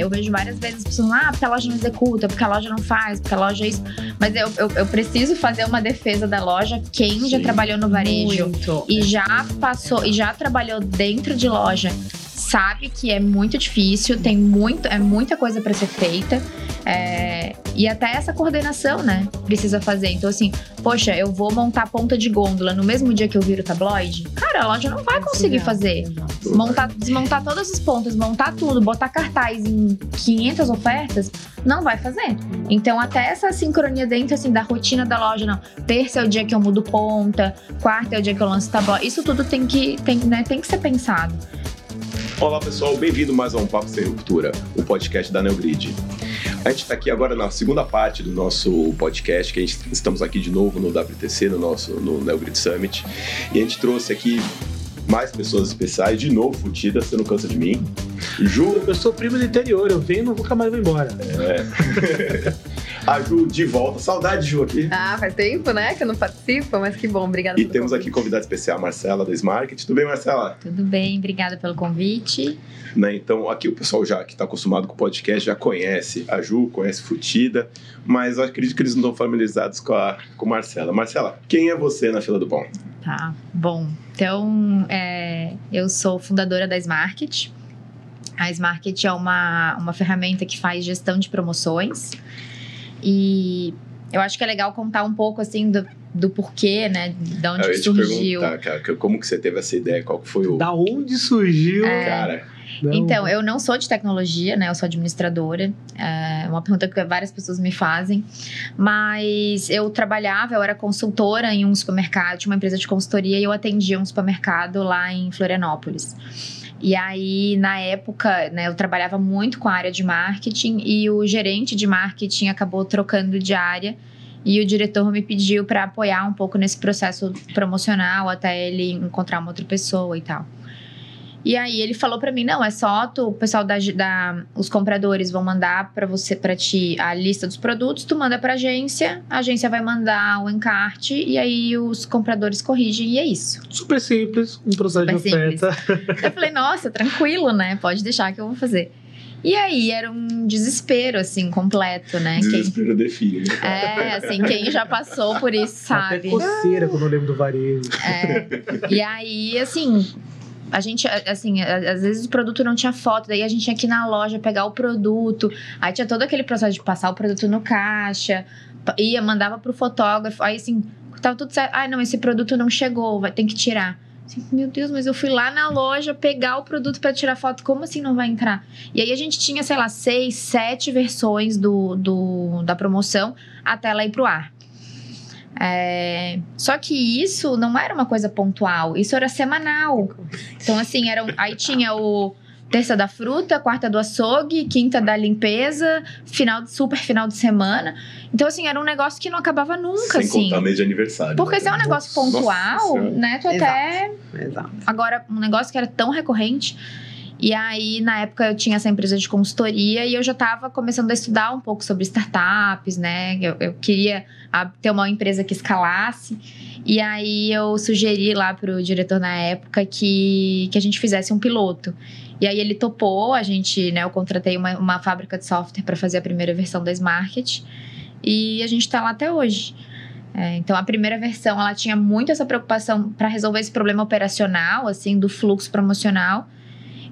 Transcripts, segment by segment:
eu vejo várias vezes as pessoas ah, porque a loja não executa, porque a loja não faz, porque a loja é isso. Mas eu, eu, eu preciso fazer uma defesa da loja. Quem Sim, já trabalhou no varejo muito. e já passou e já trabalhou dentro de loja sabe que é muito difícil, tem muito, é muita coisa para ser feita. É, e até essa coordenação, né? Precisa fazer. Então, assim, poxa, eu vou montar ponta de gôndola no mesmo dia que eu viro o tabloide. Cara, a loja não vai conseguir fazer. Montar, desmontar todas as pontas, montar tudo, botar cartaz em 500 ofertas, não vai fazer. Então, até essa sincronia dentro, assim, da rotina da loja, não. Terça é o dia que eu mudo ponta, quarta é o dia que eu lanço tabloide. Isso tudo tem que, tem, né, tem que ser pensado. Olá pessoal, bem-vindo mais a um Papo Sem Ruptura, o podcast da Neogrid. A gente está aqui agora na segunda parte do nosso podcast, que a gente, estamos aqui de novo no WTC, no nosso no Neogrid Summit, e a gente trouxe aqui mais pessoas especiais, de novo Futida, você não cansa de mim. Ju. Eu sou primo do interior, eu venho e não nunca mais vou embora. É. a Ju de volta. Saudade, Ju, aqui. Ah, faz tempo, né, que eu não participo, mas que bom, obrigada E temos convite. aqui convidada especial, Marcela, da Smarket. Tudo bem, Marcela? Tudo bem, obrigada pelo convite. Né, então, aqui o pessoal já que está acostumado com o podcast já conhece a Ju, conhece Futida, mas eu acredito que eles não estão familiarizados com a com Marcela. Marcela, quem é você na fila do pão? Tá, bom. Então, é, eu sou fundadora da Smarket. A Smarket é uma, uma ferramenta que faz gestão de promoções. E eu acho que é legal contar um pouco, assim, do, do porquê, né? Da onde eu surgiu. Cara, como que você teve essa ideia? Qual foi o... Da onde surgiu? É... Cara... Não. Então, eu não sou de tecnologia, né? Eu sou administradora. É uma pergunta que várias pessoas me fazem. Mas eu trabalhava, eu era consultora em um supermercado, tinha uma empresa de consultoria e eu atendia um supermercado lá em Florianópolis. E aí, na época, né, eu trabalhava muito com a área de marketing e o gerente de marketing acabou trocando de área e o diretor me pediu para apoiar um pouco nesse processo promocional até ele encontrar uma outra pessoa e tal. E aí ele falou para mim, não, é só tu, o pessoal da, da os compradores vão mandar para você para ti a lista dos produtos, tu manda para agência, a agência vai mandar o encarte e aí os compradores corrigem e é isso. Super simples, um processo Super de oferta. Simples. eu falei, nossa, tranquilo, né? Pode deixar que eu vou fazer. E aí era um desespero, assim, completo, né? Desespero quem... define. Né? É, assim, quem já passou por isso sabe. Até coceira quando eu lembro do varejo. É. E aí, assim, a gente, assim, às vezes o produto não tinha foto, daí a gente tinha que ir na loja pegar o produto, aí tinha todo aquele processo de passar o produto no caixa, ia, mandava pro fotógrafo, aí assim, tava tudo certo, ai não, esse produto não chegou, vai ter que tirar. Assim, meu Deus, mas eu fui lá na loja pegar o produto para tirar foto, como assim não vai entrar? E aí a gente tinha, sei lá, seis, sete versões do, do da promoção até ela ir pro ar. É... Só que isso não era uma coisa pontual, isso era semanal. Então, assim, era um... aí tinha o terça da fruta, quarta do açougue, quinta da limpeza, final super final de semana. Então, assim, era um negócio que não acabava nunca, Sem assim. contar mês de aniversário. Porque né? se é um negócio pontual, Nossa, né? Tu até. Exato. Agora, um negócio que era tão recorrente. E aí, na época, eu tinha essa empresa de consultoria e eu já estava começando a estudar um pouco sobre startups, né? Eu, eu queria ter uma empresa que escalasse. E aí, eu sugeri lá para o diretor na época que, que a gente fizesse um piloto. E aí, ele topou. A gente, né? Eu contratei uma, uma fábrica de software para fazer a primeira versão da Smart. E a gente está lá até hoje. É, então a primeira versão ela tinha muito essa preocupação para resolver esse problema operacional, assim, do fluxo promocional.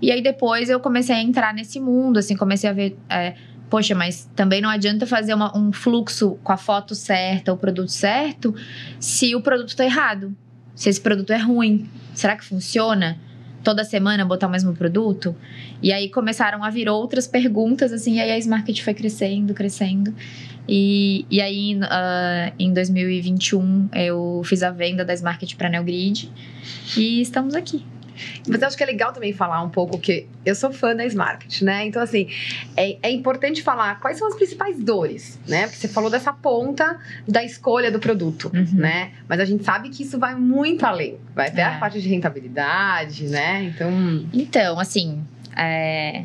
E aí depois eu comecei a entrar nesse mundo, assim, comecei a ver. É, poxa, mas também não adianta fazer uma, um fluxo com a foto certa, o produto certo, se o produto está errado. Se esse produto é ruim. Será que funciona? Toda semana botar o mesmo produto? E aí começaram a vir outras perguntas, assim, e aí a Smarket foi crescendo, crescendo. E, e aí, uh, em 2021, eu fiz a venda da Smarket para Neogrid. E estamos aqui. Mas eu acho que é legal também falar um pouco que eu sou fã da Smart, né? Então, assim, é, é, importante falar quais são as principais dores, né? Porque você falou dessa ponta da escolha do produto, uhum. né? Mas a gente sabe que isso vai muito além. Vai até é. a parte de rentabilidade, né? Então. Então, assim. É...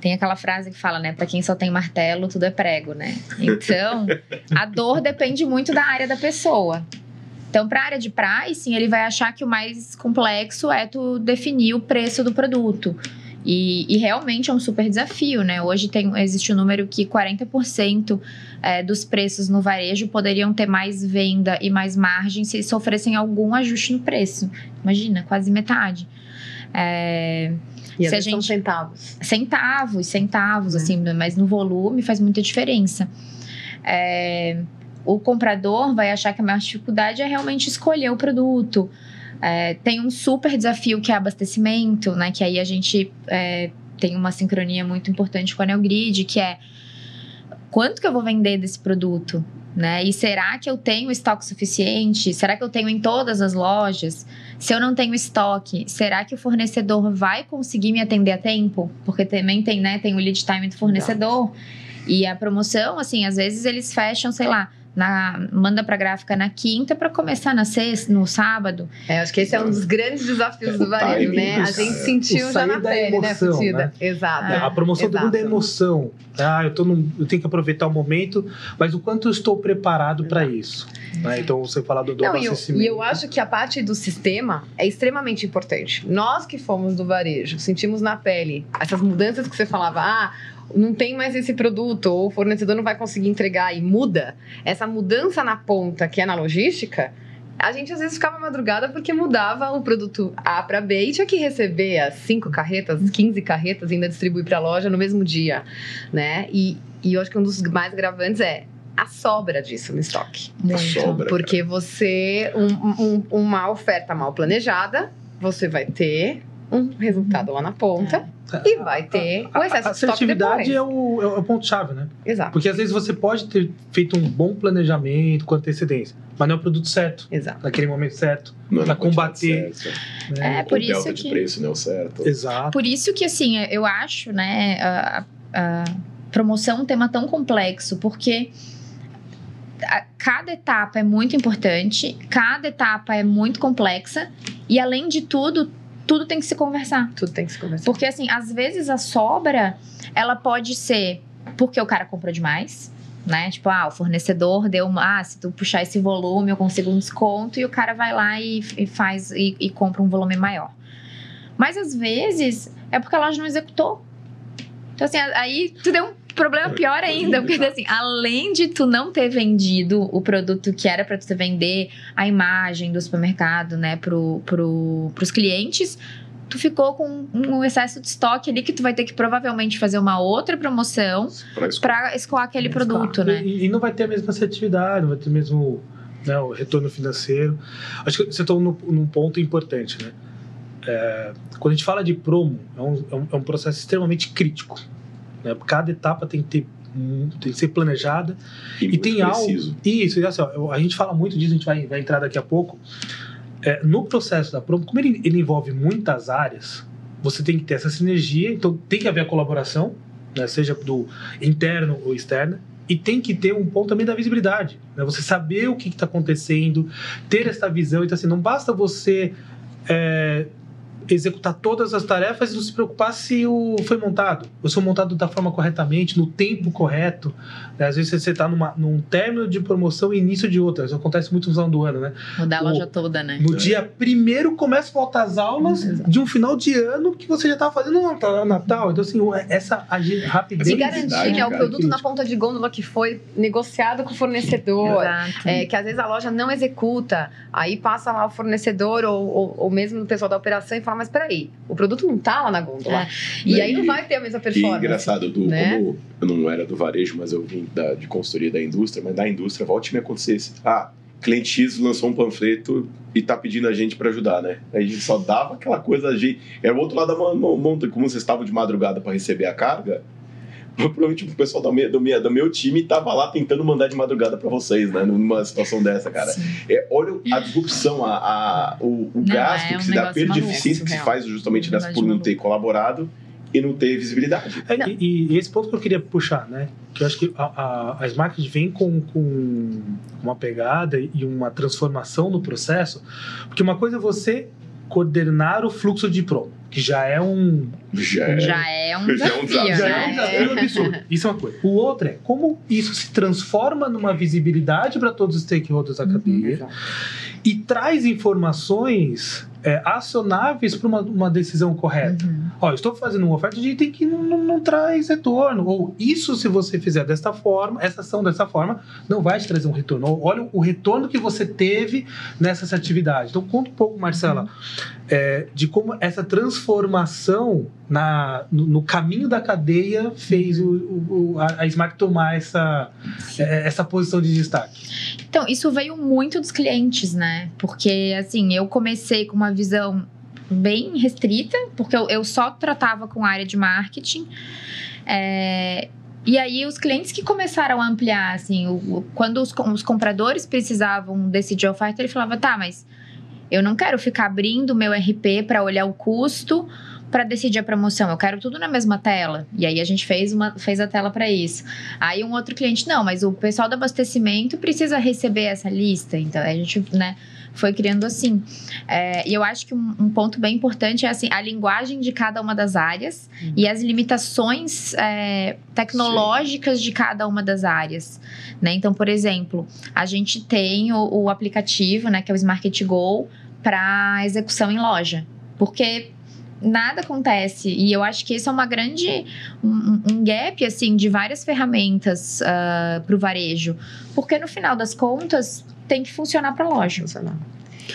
Tem aquela frase que fala, né? Para quem só tem martelo, tudo é prego, né? Então, a dor depende muito da área da pessoa. Então, para a área de pricing, ele vai achar que o mais complexo é tu definir o preço do produto. E, e, realmente é um super desafio, né? Hoje tem, existe o um número que 40% é, dos preços no varejo poderiam ter mais venda e mais margem se sofressem algum ajuste no preço. Imagina, quase metade. É, e se a gente centavos. Centavos, centavos, é. assim, mas no volume faz muita diferença. É, o comprador vai achar que a maior dificuldade é realmente escolher o produto. É, tem um super desafio que é abastecimento, né? Que aí a gente é, tem uma sincronia muito importante com a Neogrid, que é quanto que eu vou vender desse produto, né? E será que eu tenho estoque suficiente? Será que eu tenho em todas as lojas? Se eu não tenho estoque, será que o fornecedor vai conseguir me atender a tempo? Porque também tem, né, tem o lead time do fornecedor. E a promoção, assim, às vezes eles fecham, sei lá, na, manda para gráfica na quinta para começar na sexta, no sábado. É, acho que esse é um dos grandes desafios do varejo, né? A gente sentiu já na pele, né, emoção, né, Né? Exato. É, a promoção exato. mundo é emoção. Ah, eu, tô num, eu tenho que aproveitar o momento, mas o quanto eu estou preparado para isso. Né? Então, você falar do, do. E eu, e eu acho que a parte do sistema é extremamente importante. Nós que fomos do varejo, sentimos na pele essas mudanças que você falava, ah, não tem mais esse produto, ou o fornecedor não vai conseguir entregar e muda, essa mudança na ponta, que é na logística, a gente às vezes ficava madrugada porque mudava o produto A para B e tinha que receber as 5 carretas, 15 carretas e ainda distribuir para a loja no mesmo dia, né? E, e eu acho que um dos mais gravantes é a sobra disso no estoque. A sobra. Porque você, um, um, uma oferta mal planejada, você vai ter um resultado lá na ponta. É e vai ter o excesso a, a, a assertividade é o, é o ponto-chave, né? Exato. Porque às vezes você pode ter feito um bom planejamento com antecedência, mas não é o produto certo. Exato. Naquele momento certo. Para é combater. Né? É, por o isso delta que... de preço não é o certo. Exato. Por isso que, assim, eu acho, né, a, a promoção um tema tão complexo, porque cada etapa é muito importante, cada etapa é muito complexa, e além de tudo, tudo tem que se conversar. Tudo tem que se conversar. Porque, assim, às vezes a sobra, ela pode ser porque o cara comprou demais, né? Tipo, ah, o fornecedor deu uma. Ah, se tu puxar esse volume, eu consigo um desconto, e o cara vai lá e, e faz e, e compra um volume maior. Mas às vezes é porque a loja não executou. Então, assim, aí tu deu um problema pior ainda, porque assim, além de tu não ter vendido o produto que era para tu vender, a imagem do supermercado, né, pro, pro, pros clientes, tu ficou com um excesso de estoque ali que tu vai ter que provavelmente fazer uma outra promoção para escoar aquele produto, né? E, e, não vai ter a mesma assertividade, não vai ter o mesmo né, o retorno financeiro. Acho que você está num, num ponto importante, né? É, quando a gente fala de promo, é um, é um, é um processo extremamente crítico. Né? Cada etapa tem que ter tem que ser planejada e, e tem preciso. algo isso assim, ó, a gente fala muito disso a gente vai, vai entrar daqui a pouco é, no processo da promo como ele, ele, envolve muitas áreas você tem que ter essa sinergia então tem que haver a colaboração né, seja do interno ou externa e tem que ter um ponto também da visibilidade né? você saber o que está acontecendo ter essa visão então assim não basta você é, executar todas as tarefas e não se preocupar se o foi montado, ou se foi montado da forma corretamente, no tempo correto. Né? Às vezes você está num término de promoção e início de outra. Isso acontece muito no final do ano, né? Mudar a loja toda, né? No é. dia primeiro começa a voltar as aulas hum, de um final de ano que você já estava fazendo no Natal. Então, assim, essa rapidez. De garantir né, o produto na ponta de gôndola que foi negociado com o fornecedor. É, que às vezes a loja não executa, aí passa lá o fornecedor ou, ou, ou mesmo o pessoal da operação e fala, mas peraí, o produto não tá lá na gôndola. É. E, e, aí não vai ter a mesma performance. E engraçado, do, né? como eu não era do varejo, mas eu vim da, de consultoria da indústria, mas da indústria, volte me acontecesse. Ah, cliente X lançou um panfleto e tá pedindo a gente para ajudar, né? A gente só dava aquela coisa, a gente... é o outro lado da monta, como vocês estavam de madrugada para receber a carga, provavelmente o pessoal do meu, do meu, do meu time tava lá tentando mandar de madrugada para vocês, né? Numa situação dessa, cara. É, olha a disrupção, a, a o, o não, gasto é um que se dá, a perda de eficiência que se faz justamente nessa, por não ter colaborado e não ter visibilidade. É, e, e, esse ponto que eu queria puxar, né? Que eu acho que a, a, as marcas vêm com, com uma pegada e uma transformação no processo, porque uma coisa é você coordenar o fluxo de promo, que já é um. Já é, já é um desafio. Já é um desafio, já é um desafio absurdo. Isso é uma coisa. O outro é como isso se transforma numa visibilidade para todos os stakeholders da cadeia uhum, e traz informações é, acionáveis para uma, uma, decisão correta. Uhum. Ó, estou fazendo uma oferta, a gente tem que não, não, não, traz retorno. Ou isso, se você fizer desta forma, essa ação dessa forma, não vai te trazer um retorno. Ou, olha o retorno que você teve nessa atividade. Então, conta um pouco, Marcela, uhum. É, de como essa transformação na, no, no, caminho da cadeia fez o, o, a, a Smart tomar essa, é, essa posição de destaque. Então, isso veio muito dos clientes, né? Porque, assim, eu comecei com uma visão bem restrita, porque eu, eu só tratava com a área de marketing. É, e aí os clientes que começaram a ampliar, assim, o, quando os, os compradores precisavam decidir a oferta, ele falava, tá, mas eu não quero ficar abrindo meu RP para olhar o custo para decidir a promoção. Eu quero tudo na mesma tela. E aí a gente fez, uma, fez a tela para isso. Aí um outro cliente, não, mas o pessoal do abastecimento precisa receber essa lista. Então a gente, né? foi criando assim. É, e eu acho que um, um, ponto bem importante é assim, a linguagem de cada uma das áreas uhum. e as limitações é, tecnológicas Sim. de cada uma das áreas. Né? Então, por exemplo, a gente tem o, o aplicativo, né, que é o Smart Go, para execução em loja. Porque nada acontece. E eu acho que isso é uma grande. um, um gap, assim, de várias ferramentas uh, ah, para o varejo. Porque no final das contas, tem que funcionar para a loja. Funcionar.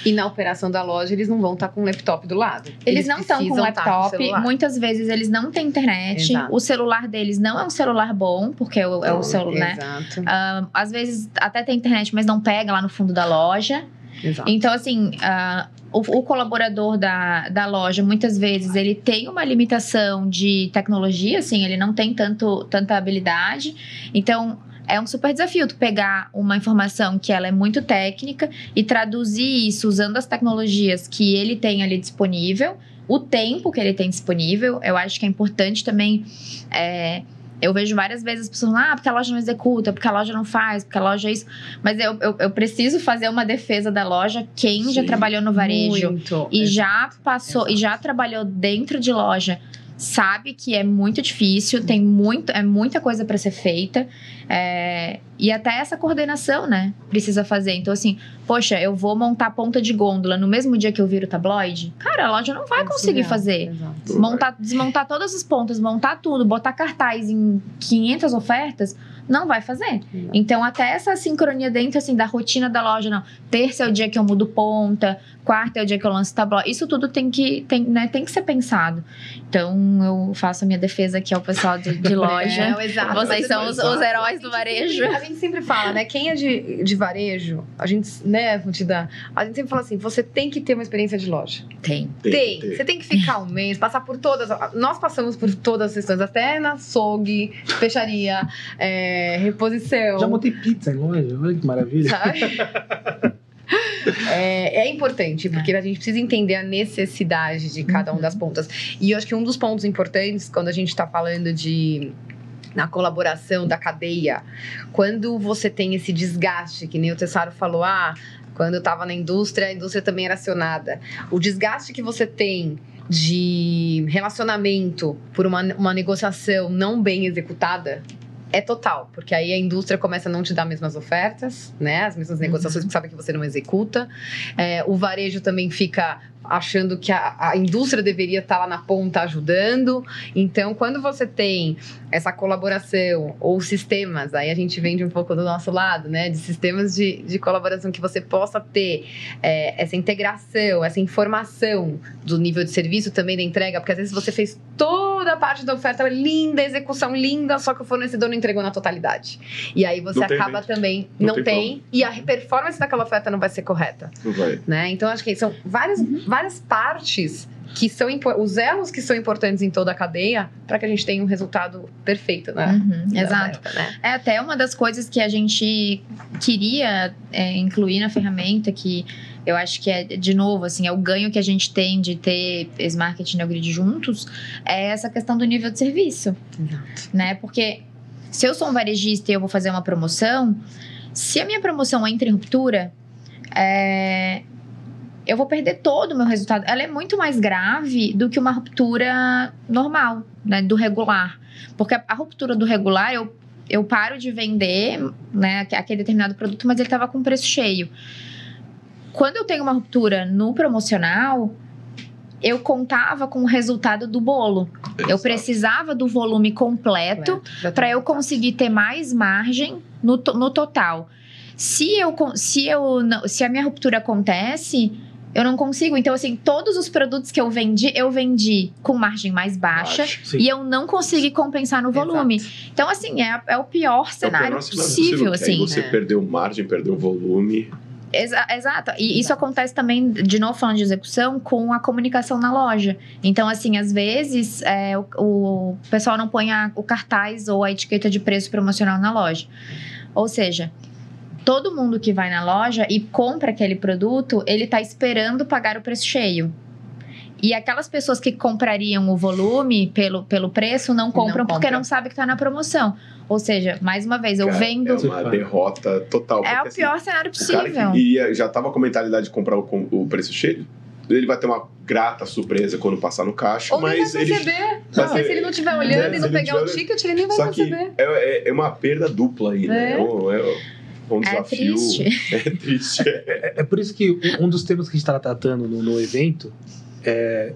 E na operação da loja, eles não vão estar tá com o laptop do lado. Eles, eles não estão com o laptop. Com muitas vezes eles não têm internet. Exato. O celular deles não é um celular bom, porque é o, é o celular, né? Exato. Uh, às vezes até tem internet, mas não pega lá no fundo da loja. Exato. Então, assim, uh, o, o, colaborador da, da loja, muitas vezes, ele tem uma limitação de tecnologia, assim, ele não tem tanto, tanta habilidade. Então, é um super desafio tu pegar uma informação que ela é muito técnica e traduzir isso usando as tecnologias que ele tem ali disponível, o tempo que ele tem disponível. Eu acho que é importante também. É, eu vejo várias vezes as pessoas ah, porque a loja não executa, porque a loja não faz, porque a loja é isso. Mas eu, eu, eu preciso fazer uma defesa da loja. Quem Sim, já trabalhou no varejo muito, e exato, já passou exato. e já trabalhou dentro de loja sabe que é muito difícil, tem muito, é muita coisa para ser feita. É, e até essa coordenação, né? Precisa fazer. Então, assim, poxa, eu vou montar ponta de gôndola no mesmo dia que eu viro tabloide? Cara, a loja não vai conseguir fazer. Montar, desmontar todas as pontas, montar tudo, botar cartaz em 500 ofertas não vai fazer. Então, até essa sincronia dentro, assim, da rotina da loja, não. Terça é o dia que eu mudo ponta, quarta é o dia que eu lanço tabló. Isso tudo tem que, tem, né, tem que ser pensado. Então, eu faço a minha defesa aqui ao pessoal de, de loja. É, exato. Vocês são os, os, heróis do varejo. A gente sempre fala, né? Quem é de, de varejo, a gente, né, vou te dar. A gente sempre fala assim: você tem que ter uma experiência de loja. Tem. Tem. tem. Você tem que ficar um mês, passar por todas. Nós passamos por todas as sessões, até na açougue, fecharia. É, reposição. Já montei pizza em loja, olha que maravilha. É, é, importante, porque a gente precisa entender a necessidade de cada uhum. das pontas. E eu acho que um dos pontos importantes, quando a gente está falando de na colaboração da cadeia, quando você tem esse desgaste, que nem o Tessaro falou, ah, quando eu estava na indústria, a indústria também era acionada. O desgaste que você tem de relacionamento por uma, uma negociação não bem executada, é total, porque aí a indústria começa a não te dar as mesmas ofertas, né? As mesmas negociações, uhum. porque sabe que você não executa. É, o varejo também fica achando que a, a indústria deveria estar lá na ponta ajudando. Então, quando você tem essa colaboração ou sistemas, aí a gente vende um pouco do nosso lado, né? De sistemas de, de colaboração que você possa ter é, essa integração, essa informação do nível de serviço também da entrega, porque às vezes você fez toda a parte da oferta linda, execução linda, só que o fornecedor não entregou na totalidade. E aí você não acaba tem, também, não, não tem, tem e a performance daquela oferta não vai ser correta. Não vai. Né? Então, acho que são várias, uhum. Várias partes que são os elos que são importantes em toda a cadeia para que a gente tenha um resultado perfeito, né? Uhum, exato. né? É até uma das coisas que a gente queria é, incluir na ferramenta que eu acho que é de novo assim é o ganho que a gente tem de ter Smart e Neogrid juntos é essa questão do nível de serviço, Exato. né? Porque se eu sou um varejista e eu vou fazer uma promoção, se a minha promoção entra em ruptura, é, eu vou perder todo o meu resultado. Ela é muito mais grave do que uma ruptura normal, né, do regular. Porque a, a ruptura do regular, eu, eu paro de vender né, aquele determinado produto, mas ele estava com preço cheio. quando eu tenho uma ruptura no promocional, eu contava com o resultado do bolo. Exato. Eu precisava do volume completo para eu conseguir ter mais margem no, no total. Se, eu, se, eu, se a minha ruptura acontece, eu não consigo. Então, assim, todos os produtos que eu vendi, eu vendi com margem mais baixa Baixo, e eu não consegui compensar no volume. Exato. Então, assim, é, é o pior cenário, é o pior possível. possível assim. Você é. perdeu margem, perdeu volume. Exa exato. E isso acontece também, de novo falando de execução, com a comunicação na loja. Então, assim, às vezes é, o, o, pessoal não põe a, o cartaz ou a etiqueta de preço promocional na loja. Ou seja, todo mundo que vai na loja e compra aquele produto, ele está esperando pagar o preço cheio. E aquelas pessoas que comprariam o volume pelo, pelo preço não compram não porque compra. não sabem que está na promoção. Ou seja, mais uma vez, eu vendo. É uma derrota total. É porque, o pior assim, cenário possível. Cara ia, já estava com a mentalidade de comprar o, o preço cheio, ele vai ter uma grata surpresa quando passar no caixa, Ou mas ele vai perceber. Não, se ele não estiver olhando é, e não pegar o ticket, ele nem vai Só perceber. Que é, é, uma perda dupla aí, né? É. É um é desafio. Triste. É triste. É, é, por isso que um dos temas que a gente está tratando no, no evento é,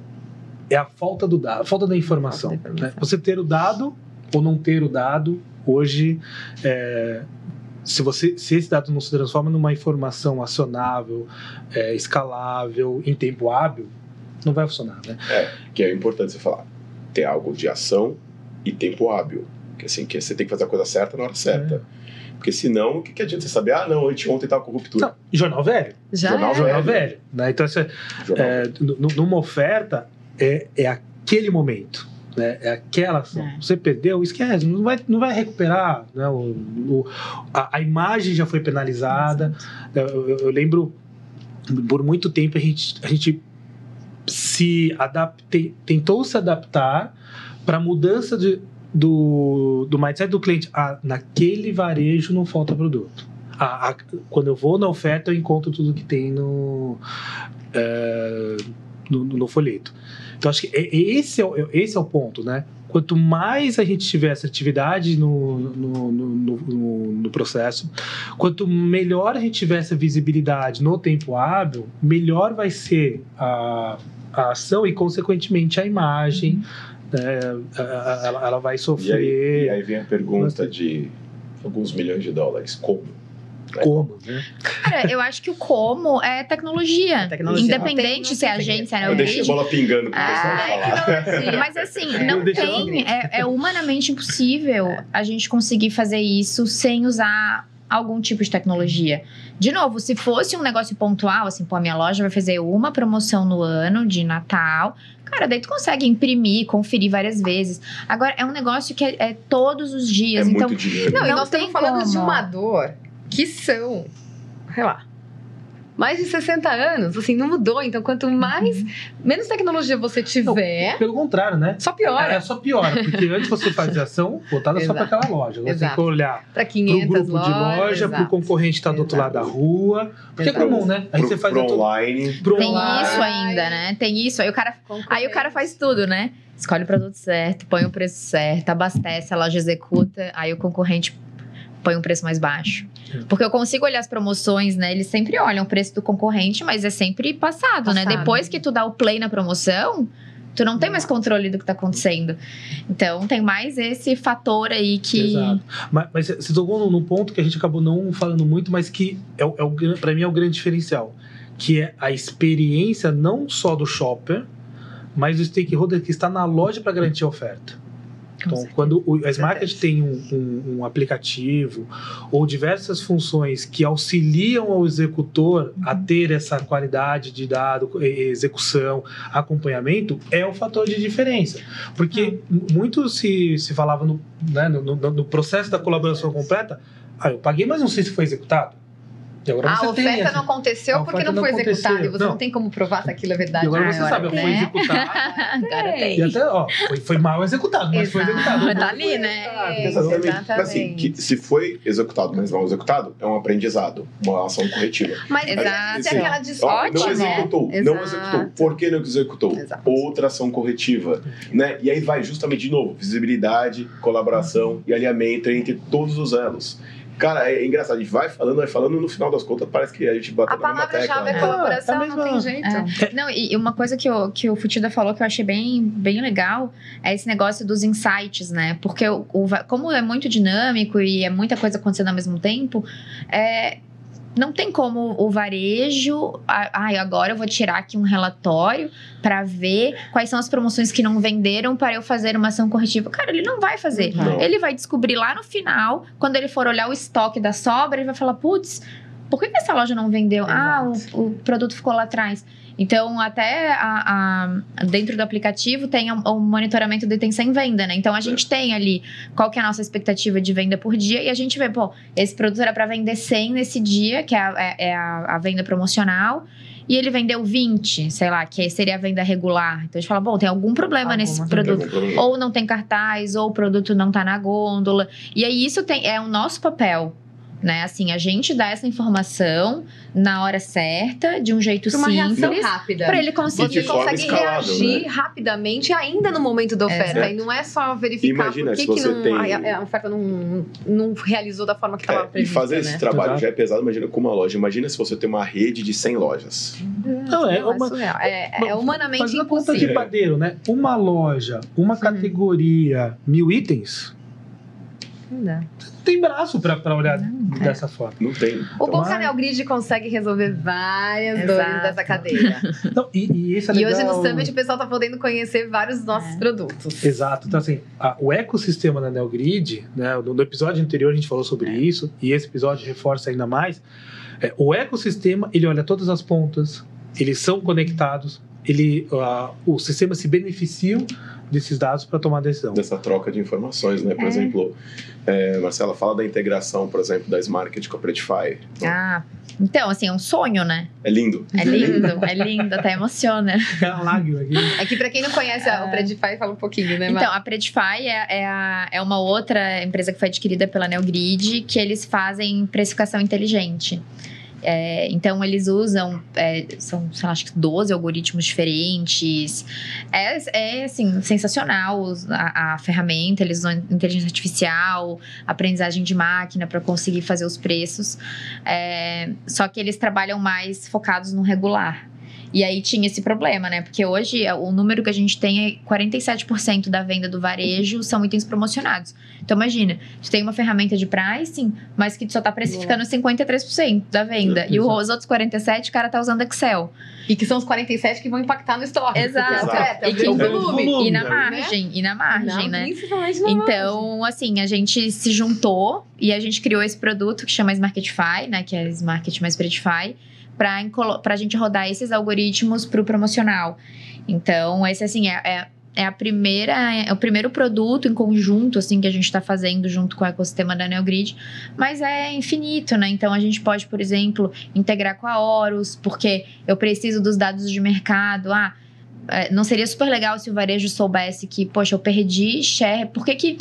é a falta do dado, a falta da informação. Falta da informação. Né? Você ter o dado ou não ter o dado hoje é, se você se esse dado não se transforma numa informação acionável, é, escalável, em tempo hábil, não vai funcionar, né? É, que é importante você falar. Ter algo de ação e tempo hábil. Que assim, que você tem que fazer a coisa certa na hora certa. É. Porque senão, o que, que adianta você saber? Ah, não, ontem estava com ruptura. Não, jornal velho. Já jornal, é. jornal velho. Né? Então, é, é, numa oferta, é, é aquele momento. Né? É aquela ação. É. Você perdeu, esquece, não vai, não vai recuperar. Né? O, o a, a, imagem já foi penalizada. Eu, eu, eu, lembro, por muito tempo, a gente, a gente se adapte, tentou se adaptar para a mudança de, do, do mindset do cliente. Ah, naquele varejo não falta produto. Ah, ah, quando eu vou na oferta, eu encontro tudo que tem no, é, no, no, folheto. Então, acho que é, esse é, esse é o ponto, né? Quanto mais a gente tiver assertividade no, no, no, no, no processo, quanto melhor a gente tiver essa visibilidade no tempo hábil, melhor vai ser a, a ação e, consequentemente, a imagem. Uhum né, ela, ela vai sofrer. E aí, e aí vem a pergunta de alguns milhões de dólares: como? Como, né? Cara, eu acho que o como é tecnologia. É tecnologia. Independente se é agência, né? Eu deixei a bola pingando pro ah, falar. Mas assim, não tem. É, é, humanamente impossível a gente conseguir fazer isso sem usar algum tipo de tecnologia. De novo, se fosse um negócio pontual, assim, pô, a minha loja vai fazer uma promoção no ano de Natal, Cara, daí tu consegue imprimir, conferir várias vezes. Agora, é um negócio que é, é todos os dias. É então, muito dinheiro. Não, não e nós estamos falando como. de uma dor que são, sei lá, mais de 60 anos, assim, não mudou. Então, quanto mais, uhum. menos tecnologia você tiver. Não, pelo contrário, né? Só piora. É, é só piora, porque antes você fazia ação voltada só para aquela loja. Você Exato. tem que olhar para 500 pro grupo lojas, de loja, para o concorrente estar tá do outro lado da rua. Porque Exato. é comum, né? Aí pro, você faz pro online. Pro Tem online. isso ainda, né? Tem isso. Aí o cara, aí o cara faz tudo, né? Escolhe o produto certo, põe o preço certo, abastece, a loja executa, aí o concorrente põe um preço mais baixo. Porque eu consigo olhar as promoções, né? Eles sempre olham o preço do concorrente, mas é sempre passado, passado. né? Depois que tu dá o play na promoção, tu não tem mais controle do que está acontecendo. Então, tem mais esse fator aí que. Exato. Mas, mas você tocou num ponto que a gente acabou não falando muito, mas que é, é o, para mim é o grande diferencial. Que é a experiência não só do shopper, mas do stakeholder que está na loja para garantir a oferta. Então, quando o, a Smart tem um, um, um, aplicativo ou diversas funções que auxiliam ao executor uhum. a ter essa qualidade de dado, execução, acompanhamento, é o fator de diferença. Porque uhum. muito se, se falava no, né, no, no, no processo da colaboração completa, ah, eu paguei, mas não sei se foi executado a oferta não aconteceu porque não foi executada. E você não. não. tem como provar se aquilo é verdade. E agora você sabe, foi executado. agora tem. E até, ó, foi, foi mal executado, mas foi executado. Mas tá ali, né? Exatamente. Exatamente. Assim, que se foi executado, mas mal executado, é um aprendizado, uma ação corretiva. Mas exato, é aquela desordem, Não executou, né? não executou. Por que não executou? Exato. Outra ação corretiva. Né? E aí vai justamente de novo, visibilidade, colaboração e alinhamento entre todos os elos. Cara, é engraçado, a gente vai falando, vai falando, no final das contas parece que a gente bate A palavra-chave é colaboração, é, não tem jeito. É. Não, e uma coisa que o, que o Futida falou que eu achei bem, bem legal é esse negócio dos insights, né? Porque o, o, como é muito dinâmico e é muita coisa acontecendo ao mesmo tempo, é, não tem como o varejo. Ai, ah, agora eu vou tirar aqui um relatório para ver quais são as promoções que não venderam para eu fazer uma ação corretiva. Cara, ele não vai fazer. Não. Ele vai descobrir lá no final, quando ele for olhar o estoque da sobra, ele vai falar: putz, por que, que essa loja não vendeu? Exato. Ah, o, o produto ficou lá atrás. Então, até a, a, dentro do aplicativo tem o, o monitoramento de item em venda, né? Então, a gente tem ali qual que é a nossa expectativa de venda por dia e a gente vê, pô, esse produto era para vender 100 nesse dia, que é a, é, é a, a venda promocional e ele vendeu 20, sei lá, que seria a venda regular. Então a gente fala, bom, tem algum problema nesse produto. Problema. Ou não tem cartaz, ou o produto não está na gôndola. E aí isso tem, é o nosso papel né? Assim, a gente dá essa informação na hora certa, de um jeito uma simples. Uma reação rápida. Para ele conseguir. Consegue reagir né? rapidamente ainda no momento da oferta. É. E não é só verificar Imagina por que, que não, tem... a, oferta não, não realizou da forma que estava é, prevista. E fazer né? esse trabalho Exato. já é pesado, imagina com uma loja. Imagina se você tem uma rede de 100 lojas. Não, é, uma, é, é, é humanamente impossível. conta de padeiro, né? Uma loja, uma categoria, mil itens não dá. Tem braço pra, pra olhar não, dessa é. forma. Não tem. O Bom Canal Grid consegue resolver várias Exato. dores dessa cadeira. Não, e, e, isso é legal. e hoje no Summit o pessoal tá podendo conhecer vários dos nossos é. produtos. Exato. Então, assim, a, o ecossistema da Neogrid, né, no, no, episódio anterior a gente falou sobre é. isso, e esse episódio reforça ainda mais. É, o ecossistema, ele olha todas as pontas, eles são conectados, ele, uh, o sistema se beneficia desses dados para tomar decisão. Dessa troca de informações, né? Por é. exemplo, é, Marcela, fala da integração, por exemplo, da Smarket com a Predify. Ah, então, assim, é um sonho, né? É lindo. É lindo, é lindo, até emociona. É uma lágrima aqui. É que para quem não conhece é. o Predify, fala um pouquinho, né? Então, a Predify é, é, a, é uma outra empresa que foi adquirida pela Neogrid, que eles fazem precificação inteligente. É, então, eles usam, é, são, sei acho que 12 algoritmos diferentes. É, é assim, sensacional a, a, ferramenta. Eles usam inteligência artificial, aprendizagem de máquina para conseguir fazer os preços. É, só que eles trabalham mais focados no regular. E aí tinha esse problema, né? Porque hoje o número que a gente tem é 47% da venda do varejo são itens promocionados. Então imagina, tu tem uma ferramenta de pricing, mas que tu só tá precificando 53% da venda. É, e os outros 47% o cara tá usando Excel. E que são os 47 que vão impactar no estoque. Exato. Exato. E, que, volume. e na margem, né? e na margem, Não, né? Na então, margem. assim, a gente se juntou e a gente criou esse produto que chama Smarketify, né? Que é Smart mais Predify para a gente rodar esses algoritmos para o promocional. Então, esse assim é, é, é, a primeira, é o primeiro produto em conjunto assim que a gente está fazendo junto com o ecossistema da NeoGrid, mas é infinito, né? Então a gente pode, por exemplo, integrar com a Horus, porque eu preciso dos dados de mercado. Ah, é, não seria super legal se o varejo soubesse que, poxa, eu perdi share, por que que,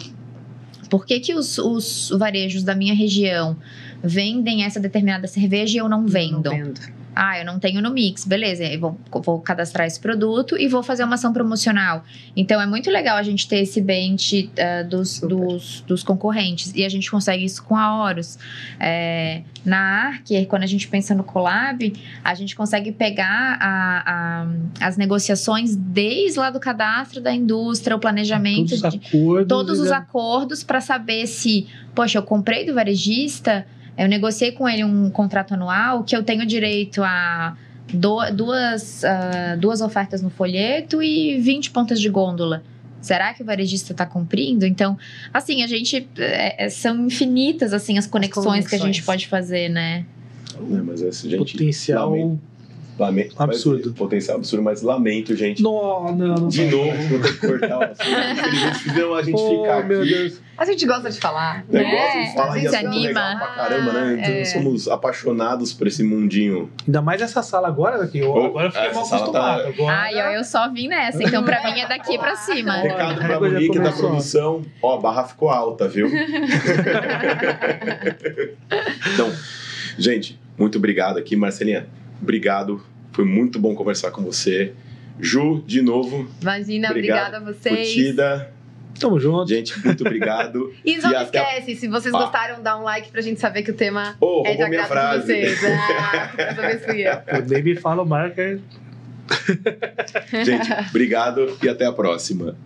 por que, que os, os varejos da minha região vendem essa determinada cerveja e eu não vendo. Não vendo. Ah, eu não tenho no mix, beleza. Eu vou, vou, cadastrar esse produto e vou fazer uma ação promocional. Então é muito legal a gente ter esse bench uh, dos, dos, dos, concorrentes. E a gente consegue isso com a Horus. É, na Arc, quando a gente pensa no Collab, a gente consegue pegar a, a, as negociações desde lá do cadastro da indústria, o planejamento, todos os acordos, todos os acordos para saber se, poxa, eu comprei do varejista eu negociei com ele um contrato anual que eu tenho direito a duas, uh, duas ofertas no folheto e 20 pontas de gôndola. Será que o varejista está cumprindo? Então, assim, a gente. É, é, são infinitas assim as conexões, as conexões, que a gente pode fazer, né? É, mas essa gente. Potencial. Lamento, absurdo. Mas, potencial absurdo, mas lamento, gente. Não, não, não. De novo, vou ter que cortar o assunto. fizeram a gente oh, ficar meu aqui. Deus. A gente gosta de falar. Né? Gosta de falar a gente se anima. Pra caramba, né? Então, é. somos apaixonados por esse mundinho. Ainda mais essa sala agora, daqui. Eu, oh, agora eu fiquei mal tá- acostumado. Tá... Agora... Ai, eu só vim nessa, então pra mim é daqui pra cima. Recado pra Monique da produção. Ó, a barra ficou alta, viu? então, gente, muito obrigado aqui, Marcelinha. Obrigado foi muito bom conversar com você. Ju, de novo. Imagina, obrigada a vocês. Curtida. Tamo junto. Gente, muito obrigado. e não e esquece, até... se vocês ah. gostaram, dá um like pra gente saber que o tema oh, é de agrado frase. de vocês. Ah, eu. Nem me falo marca. gente, obrigado e até a próxima.